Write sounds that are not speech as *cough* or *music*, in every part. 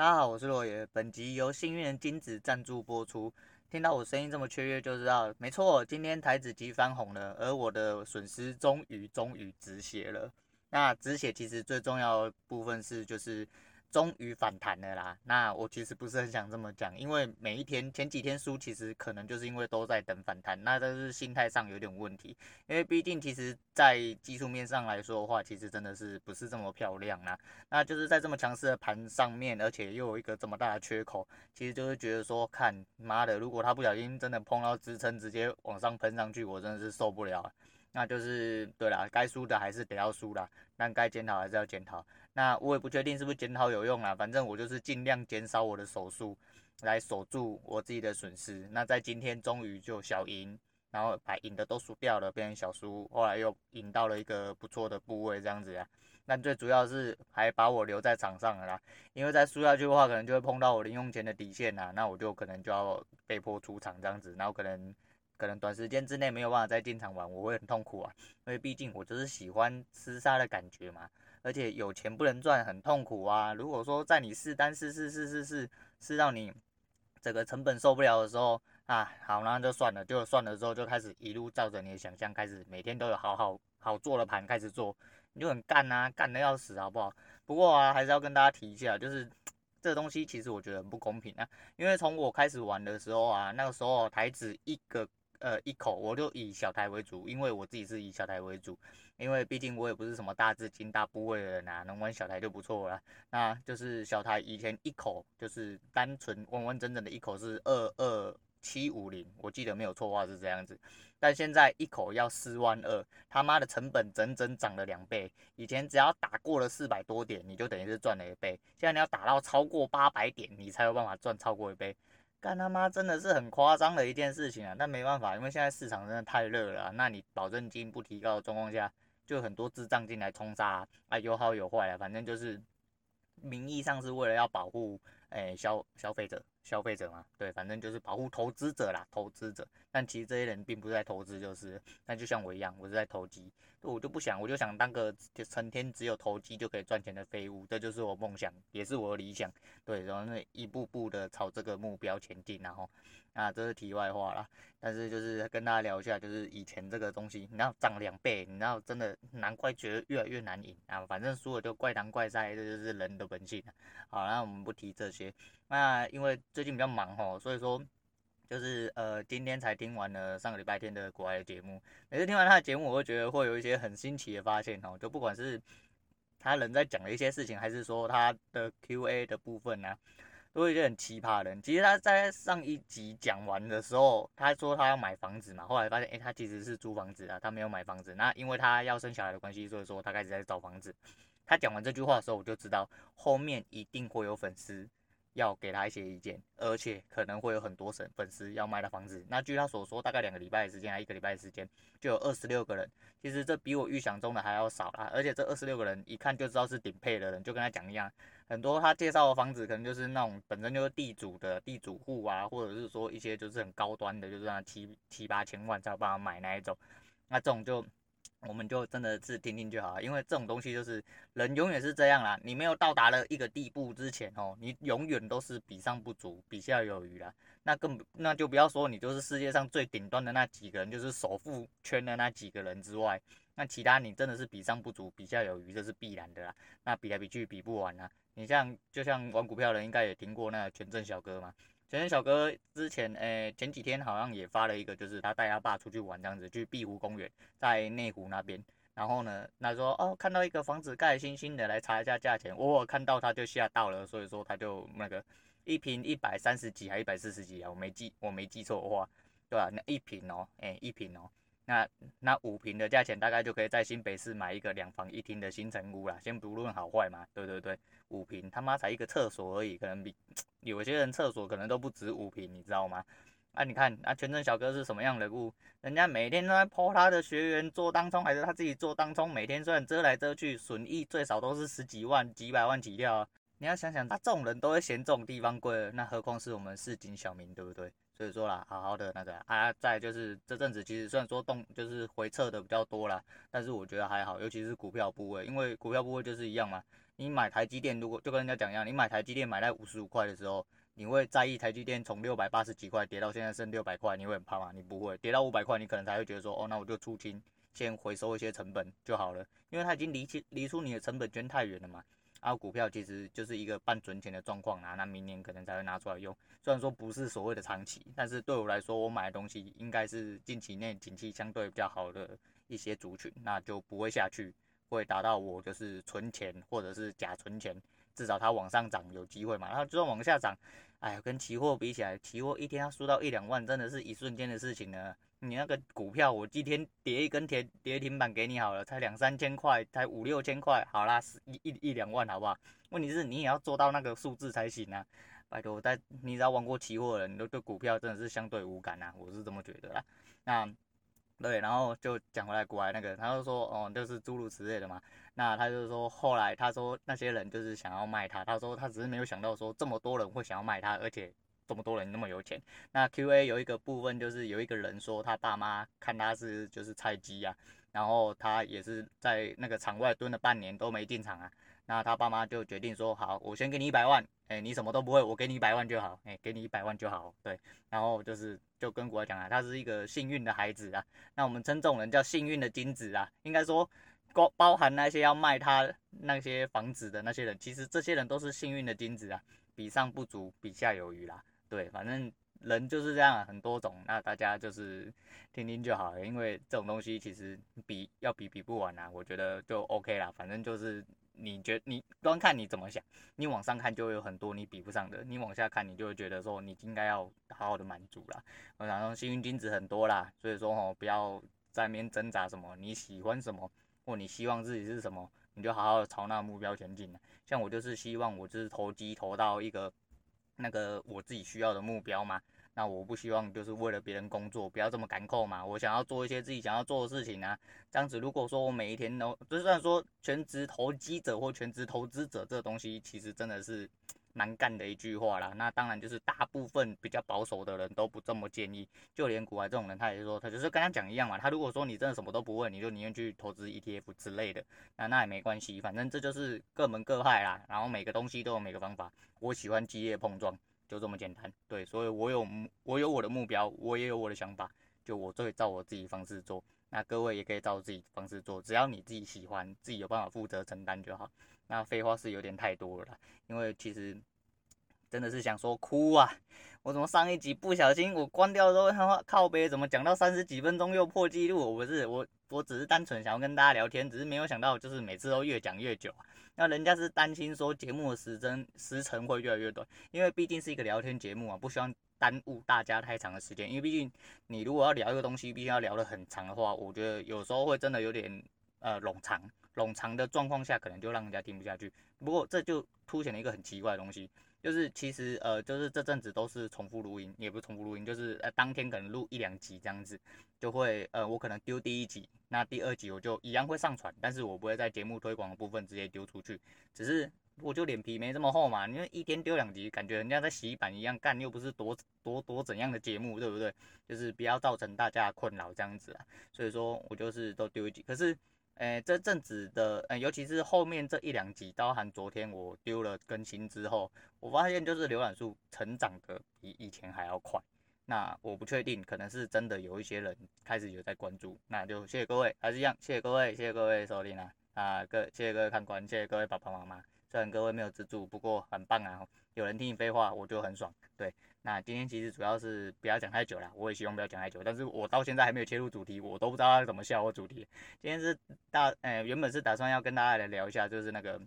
大家好，我是洛爷。本集由幸运的金子赞助播出。听到我声音这么雀跃，就知道没错，今天台子机翻红了，而我的损失终于终于止血了。那止血其实最重要的部分是就是。终于反弹了啦！那我其实不是很想这么讲，因为每一天前几天输，其实可能就是因为都在等反弹，那但是心态上有点问题。因为毕竟其实在技术面上来说的话，其实真的是不是这么漂亮啦。那就是在这么强势的盘上面，而且又有一个这么大的缺口，其实就是觉得说，看妈的，如果他不小心真的碰到支撑，直接往上喷上去，我真的是受不了。那就是对啦，该输的还是得要输啦，但该检讨还是要检讨。那我也不确定是不是检讨有用啦，反正我就是尽量减少我的手数，来守住我自己的损失。那在今天终于就小赢，然后把赢的都输掉了，变成小输，后来又赢到了一个不错的部位这样子啊。但最主要是还把我留在场上了啦，因为再输下去的话，可能就会碰到我零用钱的底线啦，那我就可能就要被迫出场这样子，然后可能。可能短时间之内没有办法再进场玩，我会很痛苦啊，因为毕竟我就是喜欢厮杀的感觉嘛，而且有钱不能赚，很痛苦啊。如果说在你试单试试试试试试到你整个成本受不了的时候啊，好，那就算了，就算了之后就开始一路照着你的想象开始，每天都有好好好做的盘开始做，你就很干啊，干的要死好不好？不过啊，还是要跟大家提一下，就是这东西其实我觉得很不公平啊，因为从我开始玩的时候啊，那个时候台子一个。呃，一口我就以小台为主，因为我自己是以小台为主，因为毕竟我也不是什么大资金大部位的人啊，能玩小台就不错了。那就是小台以前一口就是单纯完完整整的一口是二二七五零，我记得没有错话是这样子。但现在一口要四万二，他妈的成本整整涨了两倍。以前只要打过了四百多点，你就等于是赚了一倍，现在你要打到超过八百点，你才有办法赚超过一倍。干他妈真的是很夸张的一件事情啊！但没办法，因为现在市场真的太热了。那你保证金不提高的状况下，就很多智障进来冲杀啊，有好有坏啊，反正就是名义上是为了要保护诶消消费者。消费者嘛，对，反正就是保护投资者啦，投资者。但其实这些人并不是在投资，就是，那就像我一样，我是在投机，我就不想，我就想当个就成天只有投机就可以赚钱的废物，这就是我梦想，也是我的理想，对，然后那一步步的朝这个目标前进，然后，啊，这是题外话啦。但是就是跟大家聊一下，就是以前这个东西，你知道涨两倍，你知道真的难怪觉得越来越难赢啊，反正输了就怪当怪赛，这就是人的本性。好，那我们不提这些。那因为最近比较忙哦，所以说就是呃今天才听完了上个礼拜天的国外的节目。每次听完他的节目，我会觉得会有一些很新奇的发现吼，就不管是他人在讲的一些事情，还是说他的 Q&A 的部分呢、都会一些很奇葩的人。其实他在上一集讲完的时候，他说他要买房子嘛，后来发现诶、他其实是租房子啊，他没有买房子。那因为他要生小孩的关系，所以说他开始在找房子。他讲完这句话的时候，我就知道后面一定会有粉丝。要给他一些意见，而且可能会有很多粉粉丝要卖的房子。那据他所说，大概两个礼拜的时间，还一个礼拜的时间，就有二十六个人。其实这比我预想中的还要少啦。而且这二十六个人一看就知道是顶配的人，就跟他讲一样，很多他介绍的房子可能就是那种本身就是地主的地主户啊，或者是说一些就是很高端的，就是那七七八千万才有办法买那一种。那这种就。我们就真的是听听就好，因为这种东西就是人永远是这样啦。你没有到达了一个地步之前哦，你永远都是比上不足，比下有余啦。那更那就不要说你就是世界上最顶端的那几个人，就是首富圈的那几个人之外，那其他你真的是比上不足，比下有余，这是必然的啦。那比来比去比不完啊。你像就像玩股票的人应该也听过那个权证小哥嘛。前天小哥之前，诶、前几天好像也发了一个，就是他带他爸出去玩这样子，去碧湖公园，在内湖那边。然后呢，他说，哦，看到一个房子盖新新的，来查一下价钱。我看到他就吓到了，所以说他就那个一平一百三十几还一百四十几啊，我没记我没记错的话，对吧？那一平哦，诶、一平哦。那那五平的价钱大概就可以在新北市买一个两房一厅的新城屋啦，先不论好坏嘛，对对对，五平他妈才一个厕所而已，可能比 *tsk* 有些人厕所可能都不止五平，你知道吗？啊，你看啊，权证小哥是什么样的人物？人家每天都在 po 他的学员做当冲，还是他自己做当冲，每天虽然遮来遮去，损益最少都是十几万、几百万起跳。你要想想，他这种人都会嫌这种地方贵，那何况是我们市井小民，对不对？所以说啦，好好的那个啊，再就是这阵子其实虽然说动就是回撤的比较多啦，但是我觉得还好，尤其是股票部位，因为股票部位就是一样嘛，你买台积电，如果就跟人家讲一样，你买台积电买在五十五块的时候，你会在意台积电从六百八十几块跌到现在剩六百块，你会很怕吗？你不会，跌到五百块，你可能才会觉得说，哦，那我就出清，先回收一些成本就好了，因为它已经离离出你的成本圈太远了嘛。然后股票其实就是一个半存钱的状况啊，那明年可能才会拿出来用。虽然说不是所谓的长期，但是对我来说，我买的东西应该是近期内景气相对比较好的一些族群，那就不会下去，会达到我就是存钱或者是假存钱，至少它往上涨有机会嘛。然后就算往下涨，哎呀，跟期货比起来，期货一天要输到一两万，真的是一瞬间的事情呢。你那个股票，我今天跌一根跌跌停板给你好了，才两三千块，才五六千块，好啦，一一一两万好不好？问题是你也要做到那个数字才行啊！拜托，在你只要玩过期货的人，你都对股票真的是相对无感啊，我是这么觉得啦。那对，然后就讲回来国外那个，他就说哦，就是诸如此类的嘛。那他就说后来他说那些人就是想要卖他，他说他只是没有想到说这么多人会想要卖他，而且。这么多人那么有钱，那 Q&A 有一个部分就是有一个人说他爸妈看他是就是菜鸡啊，然后他也是在那个场外蹲了半年都没进场啊，那他爸妈就决定说好，我先给你一百万，哎，你什么都不会，我给你一百万就好，哎，给你一百万就好，对，然后就是就跟国外讲啊，他是一个幸运的孩子啊，那我们称这种人叫幸运的金子啊，应该说包包含那些要卖他那些房子的那些人，其实这些人都是幸运的金子啊，比上不足，比下有余啦。对，反正人就是这样，很多种，那大家就是听听就好了，因为这种东西其实比要比比不完啊，我觉得就 OK 啦。反正就是你觉你端看你怎么想，你往上看就会有很多你比不上的，你往下看你就会觉得说你应该要好好的满足啦。我想说幸运金子很多啦，所以说哦，不要在那边挣扎什么，你喜欢什么或你希望自己是什么，你就好好朝那个目标前进。像我就是希望我就是投机投到一个。那个我自己需要的目标嘛，那我不希望就是为了别人工作，不要这么干扣嘛。我想要做一些自己想要做的事情啊。这样子，如果说我每一天都，就算说全职投机者或全职投资者这个东西，其实真的是蛮干的一句话啦。那当然就是大部分比较保守的人都不这么建议，就连股外这种人，他也是说，他就是跟他讲一样嘛。他如果说你真的什么都不问，你就宁愿去投资 ETF 之类的，那那也没关系，反正这就是各门各派啦。然后每个东西都有每个方法。我喜欢激烈碰撞，就这么简单。对，所以我有我有我的目标，我也有我的想法，就我会照我自己方式做。那各位也可以照自己方式做，只要你自己喜欢，自己有办法负责承担就好。那废话是有点太多了啦，因为其实真的是想说哭啊！我怎么上一集不小心我关掉的时候，他妈靠背怎么讲到三十几分钟又破纪录？我不是我，我只是单纯想要跟大家聊天，只是没有想到就是每次都越讲越久。啊那人家是担心说节目的时针时程会越来越短，因为毕竟是一个聊天节目啊，不希望耽误大家太长的时间。因为毕竟你如果要聊一个东西，必须要聊得很长的话，我觉得有时候会真的有点呃冗长，冗长的状况下可能就让人家听不下去。不过这就凸显了一个很奇怪的东西。就是其实呃，就是这阵子都是重复录音，也不是重复录音，就是呃当天可能录一两集这样子，就会呃我可能丢第一集，那第二集我就一样会上传，但是我不会在节目推广的部分直接丢出去，只是我就脸皮没这么厚嘛，因为一天丢两集，感觉人家在洗版一样干，又不是多多多怎样的节目，对不对？就是不要造成大家困扰这样子啊，所以说我就是都丢一集，可是。诶，这阵子的，呃，尤其是后面这一两集，包含昨天我丢了更新之后，我发现就是浏览数成长的比以前还要快。那我不确定，可能是真的有一些人开始有在关注。那就谢谢各位，还是一样，谢谢各位，谢谢各位收听啊，啊，各谢谢各位看官，谢谢各位爸爸妈妈。虽然各位没有资助，不过很棒啊，有人听你废话，我就很爽，对。那今天其实主要是不要讲太久了，我也希望不要讲太久，但是我到现在还没有切入主题，我都不知道要怎么笑我主题。今天是大，呃，原本是打算要跟大家来聊一下，就是那个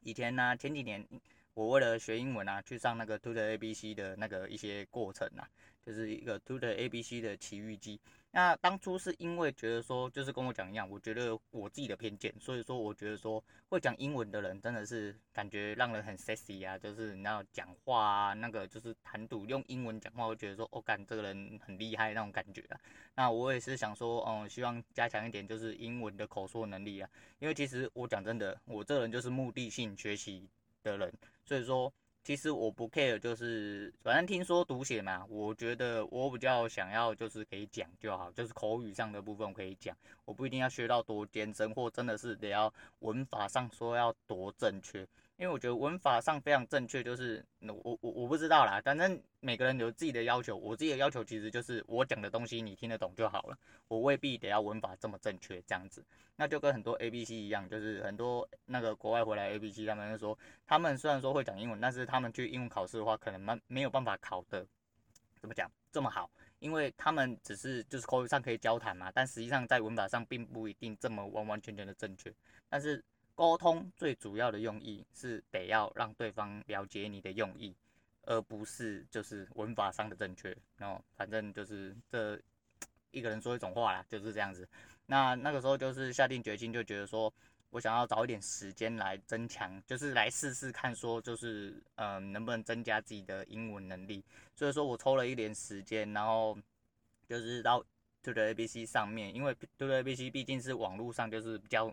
以前呢、前几年我为了学英文啊，去上那个 Tutor ABC 的那个一些过程啊，就是一个 Tutor ABC 的奇遇记。那当初是因为觉得说，就是跟我讲一样，我觉得我自己的偏见，所以说我觉得说会讲英文的人真的是感觉让人很 sexy 啊，就是你要讲话啊，那个就是谈吐用英文讲话，我觉得说，哦，干这个人很厉害那种感觉啊。那我也是想说，嗯，希望加强一点就是英文的口说能力啊，因为其实我讲真的，我这个人就是目的性学习的人，所以说。其实我不 care，就是反正听说读写嘛，我觉得我比较想要就是可以讲就好，就是口语上的部分可以讲，我不一定要学到多艰深，或真的是得要文法上说要多正确。因为我觉得文法上非常正确，就是我我我不知道啦，反正每个人有自己的要求，我自己的要求其实就是我讲的东西你听得懂就好了，我未必得要文法这么正确这样子。那就跟很多 A B C 一样，就是很多那个国外回来 A B C，他们就说，他们虽然说会讲英文，但是他们去英文考试的话，可能没没有办法考的怎么讲这么好，因为他们只是就是口语上可以交谈嘛，但实际上在文法上并不一定这么完完全全的正确，但是。沟通最主要的用意是得要让对方了解你的用意，而不是就是文法上的正确。然后反正就是这一个人说一种话啦，就是这样子。那那个时候就是下定决心，就觉得说我想要找一点时间来增强，就是来试试看，说就是嗯、能不能增加自己的英文能力。所以说我抽了一点时间，然后就是到 To the ABC 上面，因为 To the ABC 毕竟是网络上就是比较。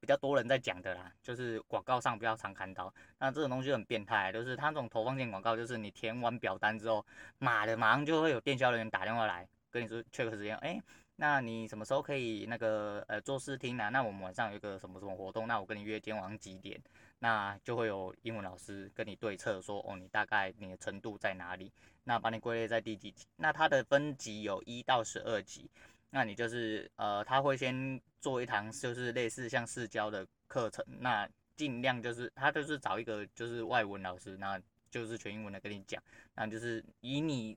比较多人在讲的啦，就是广告上比较常看到。那这种东西很变态，就是他这种投放性广告，就是你填完表单之后，妈的，马上就会有电销人员打电话来跟你说 check 时间，哎，那你什么时候可以那个呃做试听啊？那我们晚上有一个什么什么活动，那我跟你约今天晚上几点？那就会有英文老师跟你对测说，哦，你大概你的程度在哪里？那把你归类在第几级？那它的分级有一到十二级。那你就是呃，他会先做一堂就是类似像市教的课程，那尽量就是他就是找一个就是外文老师，那就是全英文的跟你讲，那就是以你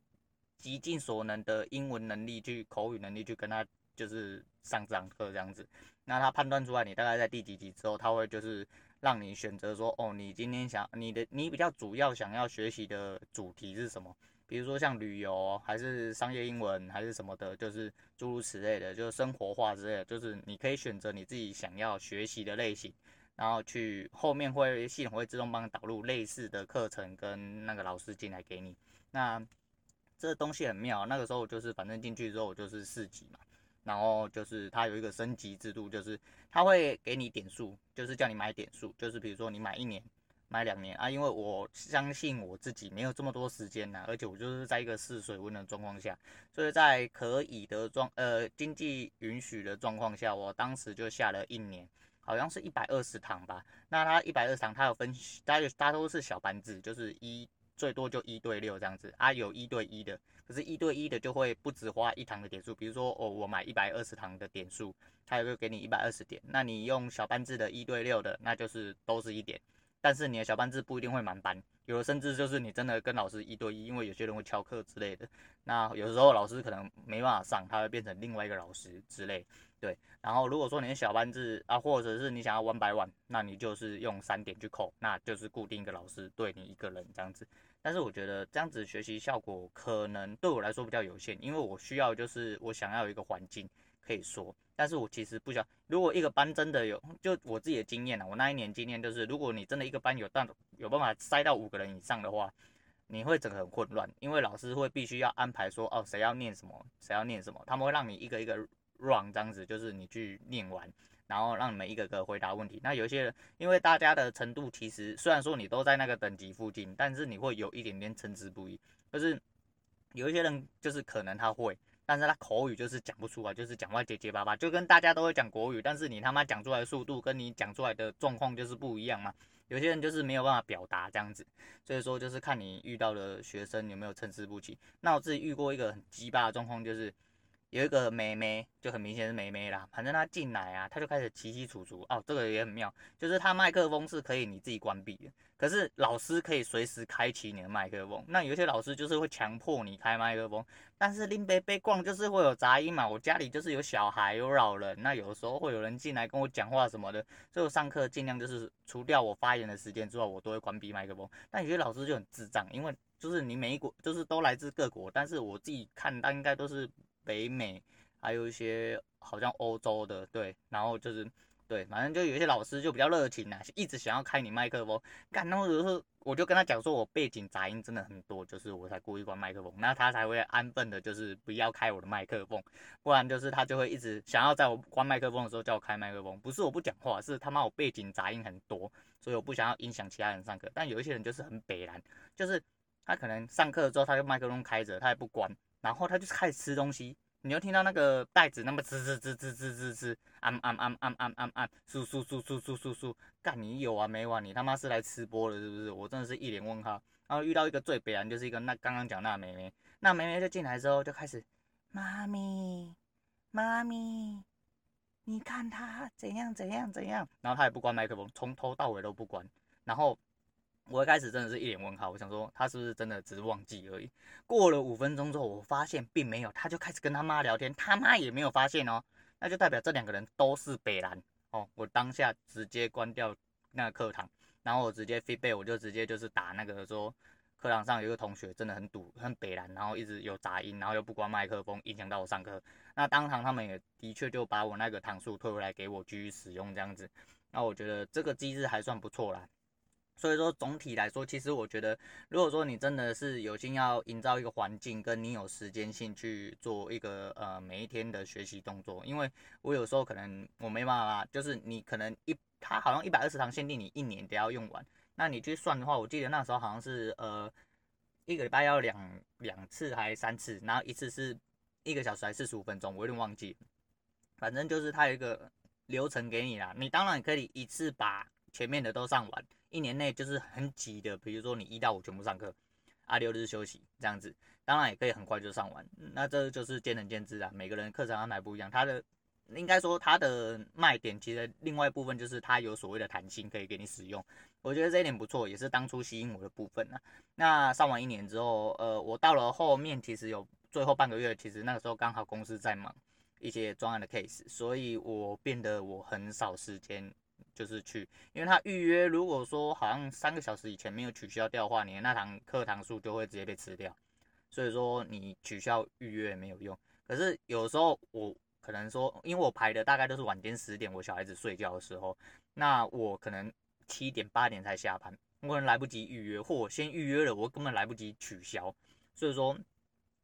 极尽所能的英文能力去口语能力去跟他就是上这堂课这样子，那他判断出来你大概在第几级之后，他会就是让你选择说，哦，你今天想你的你比较主要想要学习的主题是什么？比如说像旅游，还是商业英文，还是什么的，就是诸如此类的，就是生活化之类的，就是你可以选择你自己想要学习的类型，然后去后面会系统会自动帮你导入类似的课程跟那个老师进来给你。那这东西很妙，那个时候就是反正进去之后就是四级嘛，然后就是它有一个升级制度，就是它会给你点数，就是叫你买点数，就是比如说你买一年。买两年啊，因为我相信我自己没有这么多时间呐，而且我就是在一个试水温的状况下，所以在可以的状呃经济允许的状况下，我当时就下了一年，好像是一百二十堂吧。那它一百二十堂，它有分，它有它都是小班制，就是一最多就一对六这样子啊，有一对一的，可是，一对一的就会不止花一堂的点数，比如说哦，我买一百二十堂的点数，它也会给你一百二十点，那你用小班制的一对六的，那就是都是一点。但是你的小班制不一定会满班，有的甚至就是你真的跟老师一对一，因为有些人会翘课之类的。那有时候老师可能没办法上，他会变成另外一个老师之类。对，然后如果说你的小班制啊，或者是你想要 one by one，那你就是用三点去扣，那就是固定一个老师对你一个人这样子。但是我觉得这样子学习效果可能对我来说比较有限，因为我需要就是我想要一个环境可以说。但是我其实不想，如果一个班真的有，就我自己的经验啊，我那一年经验就是，如果你真的一个班有但有办法塞到五个人以上的话，你会整个很混乱，因为老师会必须要安排说，哦，谁要念什么，谁要念什么，他们会让你一个一个 run 这样子，就是你去念完，然后让你们一个个回答问题。那有一些人，因为大家的程度其实虽然说你都在那个等级附近，但是你会有一点点参差不一，就是有一些人就是可能他会。但是他口语就是讲不出来，就是讲话结结巴巴，就跟大家都会讲国语，但是你他妈讲出来的速度跟你讲出来的状况就是不一样嘛。有些人就是没有办法表达这样子，所以说就是看你遇到的学生有没有参差不齐。那我自己遇过一个很鸡巴的状况，就是有一个妹妹，就很明显是妹妹啦，反正她进来啊，她就开始起起楚楚哦，这个也很妙，就是她麦克风是可以你自己关闭的。可是老师可以随时开启你的麦克风，那有些老师就是会强迫你开麦克风，但是林北北逛就是会有杂音嘛。我家里就是有小孩有老人，那有时候会有人进来跟我讲话什么的，所以我上课尽量就是除掉我发言的时间之外，我都会关闭麦克风。但有些老师就很智障，因为就是你每一国就是都来自各国，但是我自己看他应该都是北美，还有一些好像欧洲的，对，然后就是。对，反正就有一些老师就比较热情啊，一直想要开你麦克风。干，那时候我就跟他讲说，我背景杂音真的很多，就是我才故意关麦克风，那他才会安分的，就是不要开我的麦克风，不然就是他就会一直想要在我关麦克风的时候叫我开麦克风。不是我不讲话，是他妈我背景杂音很多，所以我不想要影响其他人上课。但有一些人就是很北然，就是他可能上课之后他就麦克风开着，他也不关，然后他就开始吃东西。你就听到那个袋子那么吱吱吱吱吱吱吱，按按按按按按按，簌簌簌簌簌簌簌，干你有完没完？你他妈是来吃播的，是不是？我真的是一脸问号。然后遇到一个最北烂，就是一个那刚刚讲那妹妹，那妹妹就进来之后就开始，妈咪，妈咪，你看她怎样怎样怎样，然后她也不关麦克风，从头到尾都不关，然后。我一开始真的是一脸问号，我想说他是不是真的只是忘记而已。过了五分钟之后，我发现并没有，他就开始跟他妈聊天，他妈也没有发现哦，那就代表这两个人都是北兰哦。我当下直接关掉那个课堂，然后我直接 feedback，我就直接就是打那个说课堂上有一个同学真的很堵很北兰，然后一直有杂音，然后又不关麦克风，影响到我上课。那当堂他们也的确就把我那个堂数退回来给我继续使用这样子。那我觉得这个机制还算不错啦。所以说总体来说，其实我觉得，如果说你真的是有心要营造一个环境，跟你有时间性去做一个呃每一天的学习动作，因为我有时候可能我没办法，就是你可能一他好像一百二十堂限定你一年得要用完，那你去算的话，我记得那时候好像是呃一个礼拜要两两次还是三次，然后一次是一个小时还是四十五分钟，我有点忘记，反正就是他有一个流程给你啦，你当然可以一次把前面的都上完。一年内就是很挤的，比如说你一到五全部上课，啊六日休息这样子，当然也可以很快就上完。那这就是见仁见智啊，每个人课程安排不一样。它的应该说它的卖点，其实另外一部分就是它有所谓的弹性可以给你使用。我觉得这一点不错，也是当初吸引我的部分啊。那上完一年之后，呃，我到了后面其实有最后半个月，其实那个时候刚好公司在忙一些专案的 case，所以我变得我很少时间。就是去，因为他预约，如果说好像三个小时以前没有取消掉的话，你的那堂课堂数就会直接被吃掉。所以说你取消预约也没有用。可是有时候我可能说，因为我排的大概都是晚间十点，我小孩子睡觉的时候，那我可能七点八点才下班，我可能来不及预约，或我先预约了，我根本来不及取消。所以说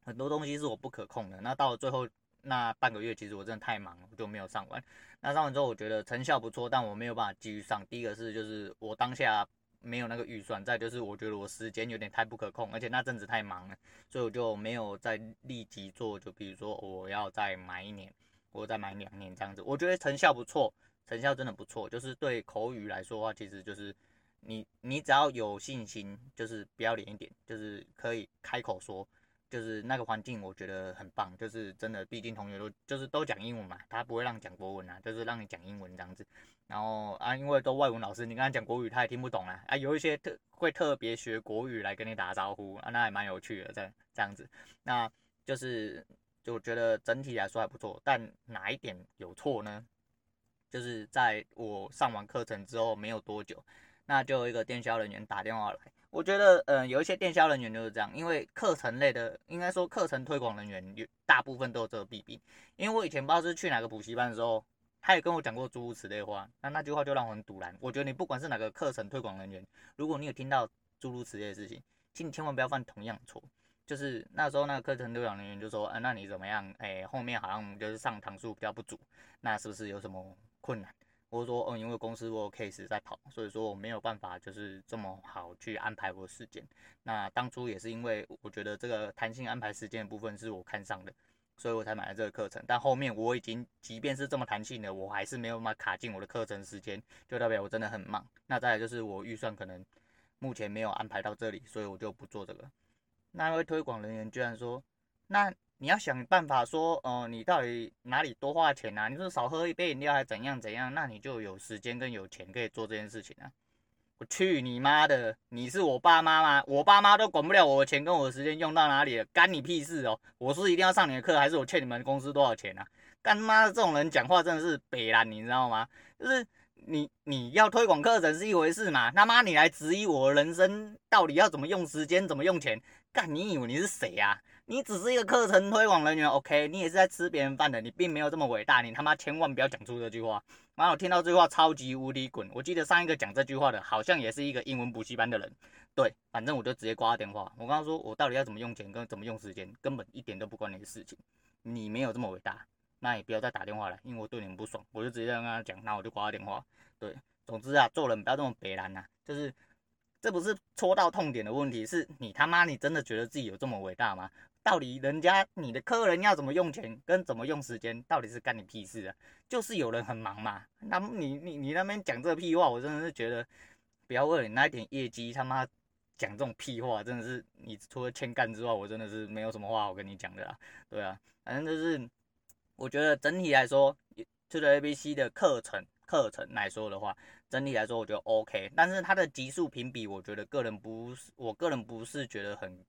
很多东西是我不可控的。那到了最后。那半个月其实我真的太忙了，我就没有上完。那上完之后，我觉得成效不错，但我没有办法继续上。第一个是就是我当下没有那个预算，再就是我觉得我时间有点太不可控，而且那阵子太忙了，所以我就没有再立即做。就比如说我要再买一年，我再买两年这样子，我觉得成效不错，成效真的不错。就是对口语来说的话，其实就是你你只要有信心，就是不要脸一点，就是可以开口说。就是那个环境，我觉得很棒。就是真的，毕竟同学都就是都讲英文嘛，他不会让你讲国文啊，就是让你讲英文这样子。然后啊，因为都外文老师，你跟他讲国语，他也听不懂啊。啊，有一些特会特别学国语来跟你打招呼啊，那还蛮有趣的，这这样子。那就是就觉得整体来说还不错，但哪一点有错呢？就是在我上完课程之后没有多久，那就有一个电销人员打电话来。我觉得，嗯、有一些电销人员就是这样，因为课程类的，应该说课程推广人员有大部分都有这个弊病。因为我以前不知道是去哪个补习班的时候，他也跟我讲过诸如此类话，那那句话就让我很赌烂。我觉得你不管是哪个课程推广人员，如果你有听到诸如此类的事情，请你千万不要犯同样的错。就是那时候那个课程推广人员就说，嗯、那你怎么样？哎、后面好像就是上堂数比较不足，那是不是有什么困难？或者说，嗯，因为公司我有 case 在跑，所以说我没有办法就是这么好去安排我的时间。那当初也是因为我觉得这个弹性安排时间的部分是我看上的，所以我才买了这个课程。但后面我已经，即便是这么弹性的，我还是没有办法卡进我的课程时间，就代表我真的很忙。那再来就是我预算可能目前没有安排到这里，所以我就不做这个。那位推广人员居然说，那。你要想办法说，呃，你到底哪里多花钱啊？你说少喝一杯饮料还怎样怎样？那你就有时间跟有钱可以做这件事情啊！我去你妈的！你是我爸妈吗？我爸妈都管不了我的钱跟我的时间用到哪里了，干你屁事哦！我是一定要上你的课，还是我欠你们公司多少钱啊？干妈的这种人讲话真的是北烂，你知道吗？就是你你要推广课程是一回事嘛，他妈你来质疑我人生到底要怎么用时间，怎么用钱？干你以为你是谁啊？你只是一个课程推广人员，OK，你也是在吃别人饭的，你并没有这么伟大，你他妈千万不要讲出这句话。然后我听到这句话超级无敌滚。我记得上一个讲这句话的，好像也是一个英文补习班的人。对，反正我就直接挂他电话。我刚刚说我到底要怎么用钱跟怎么用时间，根本一点都不关你的事情。你没有这么伟大，那也不要再打电话来，因为我对你们不爽，我就直接跟他讲，那我就挂他电话。对，总之啊，做人不要这么北烂呐，就是这不是戳到痛点的问题，是你他妈你真的觉得自己有这么伟大吗？到底人家你的客人要怎么用钱跟怎么用时间，到底是干你屁事啊？就是有人很忙嘛，那你你你那边讲这屁话，我真的是觉得不要为了你那点业绩，他妈讲这种屁话，真的是你除了欠干之外，我真的是没有什么话好跟你讲的啦。对啊，反正就是我觉得整体来说，Tutor ABC 的课程课程来说的话，整体来说我觉得 OK，但是它的级数评比，我觉得个人不是，我个人不是觉得很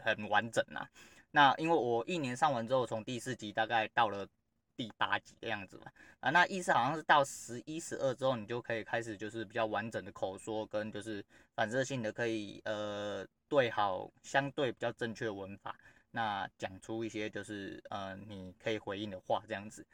很完整啊。那因为我一年上完之后，从第四级大概到了第八级的样子嘛，啊，那意思好像是到十一、十二之后，你就可以开始就是比较完整的口说跟就是反射性的可以呃对好相对比较正确的文法，那讲出一些就是呃你可以回应的话这样子，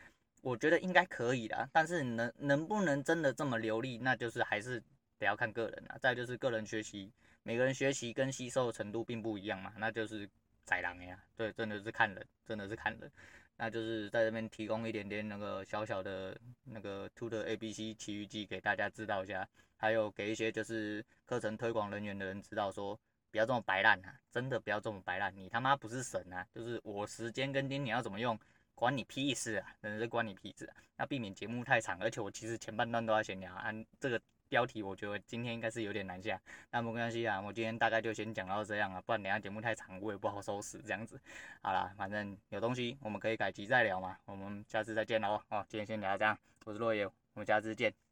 我觉得应该可以的，但是能能不能真的这么流利，那就是还是得要看个人啊。再就是个人学习，每个人学习跟吸收的程度并不一样嘛，那就是。宰狼呀，对，真的是看人，真的是看人，那就是在这边提供一点点那个小小的那个图特 ABC 奇遇记给大家知道一下，还有给一些就是课程推广人员的人知道说，不要这么白烂啊，真的不要这么白烂，你他妈不是神啊，就是我时间跟精力要怎么用，关你屁事啊，真的是关你屁事啊，那避免节目太长，而且我其实前半段都要闲聊，按这个。标题我觉得今天应该是有点难下，那没关系啊，我今天大概就先讲到这样了，不然等下节目太长我也不好收拾这样子。好啦，反正有东西我们可以改集再聊嘛，我们下次再见喽。哦，今天先聊到这样，我是落叶，我们下次见。